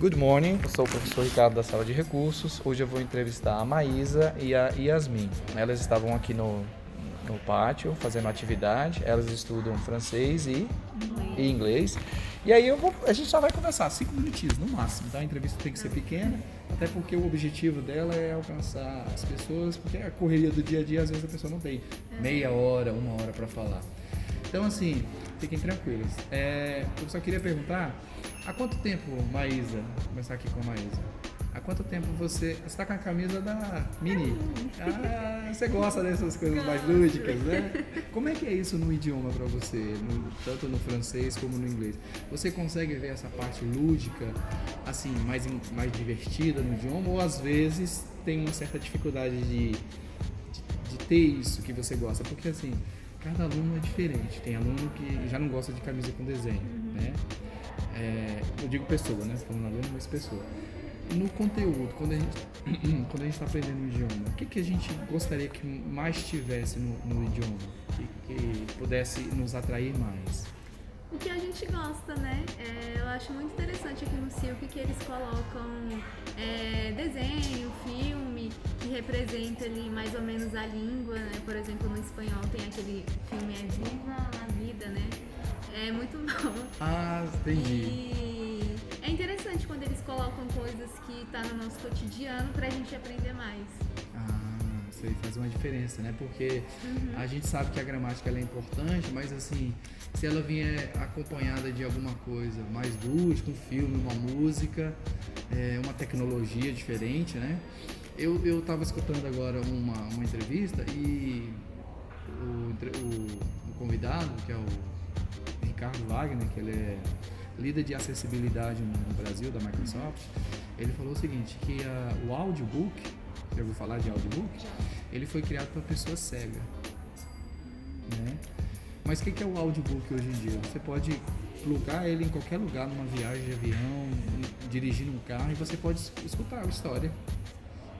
Good morning, eu sou o professor Ricardo da Sala de Recursos. Hoje eu vou entrevistar a Maísa e a Yasmin. Elas estavam aqui no, no pátio fazendo atividade, elas estudam francês e inglês. E, inglês. e aí eu vou, a gente só vai conversar cinco minutinhos no máximo, tá? A entrevista tem que ser pequena, até porque o objetivo dela é alcançar as pessoas, porque a correria do dia a dia às vezes a pessoa não tem meia hora, uma hora para falar. Então assim, fiquem tranquilos. É, eu só queria perguntar Há quanto tempo, Maísa, vou começar aqui com a Maísa. Há quanto tempo você está com a camisa da Mini? Ah, você gosta dessas coisas mais lúdicas, né? Como é que é isso no idioma para você, no, tanto no francês como no inglês? Você consegue ver essa parte lúdica, assim, mais, mais divertida no idioma ou às vezes tem uma certa dificuldade de, de, de ter isso que você gosta? Porque assim, cada aluno é diferente. Tem aluno que já não gosta de camisa com desenho, né? é, eu digo pessoa, né? Falando aluno, mas pessoa. No conteúdo, quando a gente quando a gente está aprendendo o idioma, o que, que a gente gostaria que mais tivesse no, no idioma, que, que pudesse nos atrair mais? o que a gente gosta, né? É, eu acho muito interessante aqui no Silk que eles colocam é, representa ali mais ou menos a língua, né? Por exemplo, no espanhol tem aquele filme É Viva a Vida, né? É muito bom. Ah, entendi. E é interessante quando eles colocam coisas que tá no nosso cotidiano pra gente aprender mais. Ah, isso aí faz uma diferença, né? Porque uhum. a gente sabe que a gramática é importante, mas assim, se ela vier acompanhada de alguma coisa mais lúdica, um filme, uma música, é, uma tecnologia diferente, né? Eu, eu tava escutando agora uma, uma entrevista e o, o, o convidado, que é o Ricardo Wagner, que ele é líder de acessibilidade no Brasil da Microsoft, ele falou o seguinte, que uh, o audiobook, já ouviu falar de audiobook? Ele foi criado para pessoa cega. Né? Mas o que, que é o audiobook hoje em dia? Você pode plugar ele em qualquer lugar, numa viagem de avião, dirigindo um carro, e você pode escutar a história.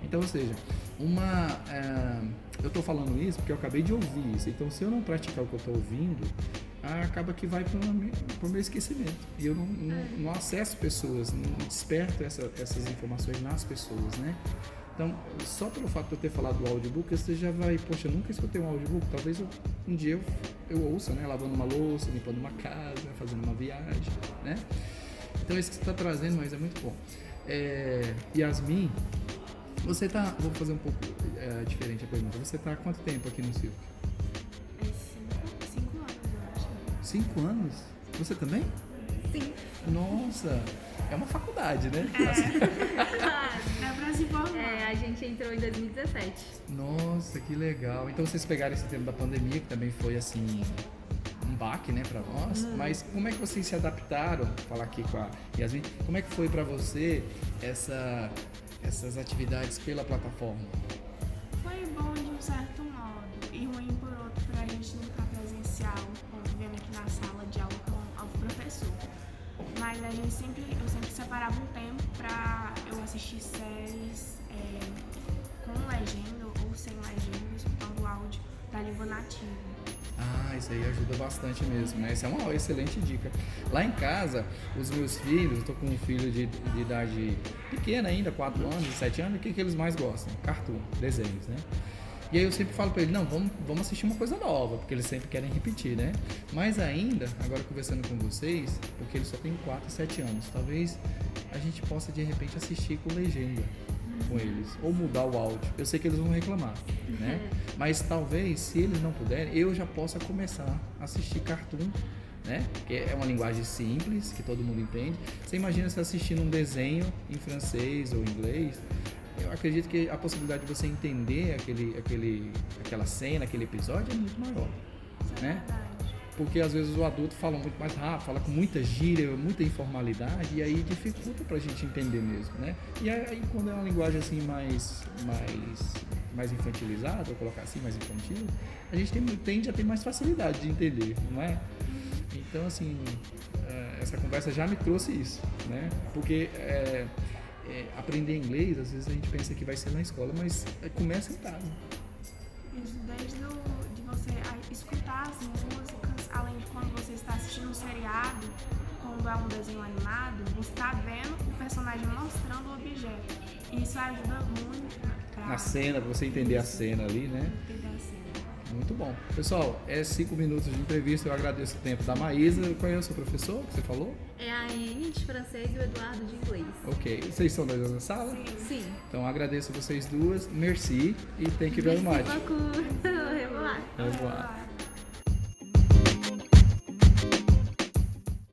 Então, ou seja, uma. É, eu estou falando isso porque eu acabei de ouvir isso. Então, se eu não praticar o que eu estou ouvindo, acaba que vai para o meu esquecimento. E eu não, não, não acesso pessoas, não desperto essa, essas informações nas pessoas, né? Então, só pelo fato de eu ter falado do audiobook, você já vai, poxa, eu nunca escutei um audiobook, talvez eu, um dia eu, eu ouça, né? Lavando uma louça, limpando uma casa, fazendo uma viagem, né? Então, isso que você está trazendo, mas é muito bom. É, Yasmin, você está, vou fazer um pouco é, diferente a pergunta, você está há quanto tempo aqui no circo? Cinco anos? Você também? Sim. Nossa, é uma faculdade, né? É, é pra se formar. É, a gente entrou em 2017. Nossa, que legal. Então vocês pegaram esse tempo da pandemia, que também foi assim baque, né, para nós. Hum. Mas como é que vocês se adaptaram? Vou falar aqui com a Yasmin. Como é que foi para você essa essas atividades pela plataforma? Foi bom de um certo modo e ruim por outro para a gente não estar presencial aqui na sala de aula com o professor. Mas a gente sempre, eu sempre separava um tempo para eu assistir séries é, com legenda ou sem legenda, escutando o áudio da língua nativa. Isso aí ajuda bastante mesmo, né? Essa é uma excelente dica. Lá em casa, os meus filhos, eu tô com um filho de, de idade pequena ainda, 4 anos, 7 anos, o que, que eles mais gostam? Cartoon, desenhos, né? E aí eu sempre falo para ele, não, vamos, vamos assistir uma coisa nova, porque eles sempre querem repetir, né? Mas ainda, agora conversando com vocês, porque eles só têm 4, 7 anos, talvez a gente possa de repente assistir com legenda com eles, ou mudar o áudio. Eu sei que eles vão reclamar, né? Mas talvez, se eles não puderem, eu já possa começar a assistir cartoon né? Que é uma linguagem simples, que todo mundo entende. Você imagina se assistindo um desenho em francês ou inglês, eu acredito que a possibilidade de você entender aquele, aquele, aquela cena, aquele episódio é muito maior, é né? Porque às vezes o adulto fala muito mais rápido, fala com muita gíria, muita informalidade, e aí dificulta pra gente entender mesmo, né? E aí quando é uma linguagem assim mais, mais, mais infantilizada, vou colocar assim, mais infantil, a gente tem, tende a ter mais facilidade de entender, não é? Então, assim, é, essa conversa já me trouxe isso, né? Porque é, é, aprender inglês, às vezes a gente pensa que vai ser na escola, mas começa em casa. Desde de você escutar as músicas, quando está um é um desenho animado, você tá vendo o personagem mostrando o objeto. E isso ajuda muito pra Na cena, pra você entender a cena ali, né? entender a cena. Muito bom. Pessoal, é cinco minutos de entrevista. Eu agradeço o tempo da Maísa. Qual é o seu professor que você falou? É a Anne de francês e o Eduardo de inglês. Ok. Vocês são da mesma sala? Sim. Então agradeço vocês duas. Merci e thank you very much. Merci beaucoup. Au revoir. Au revoir.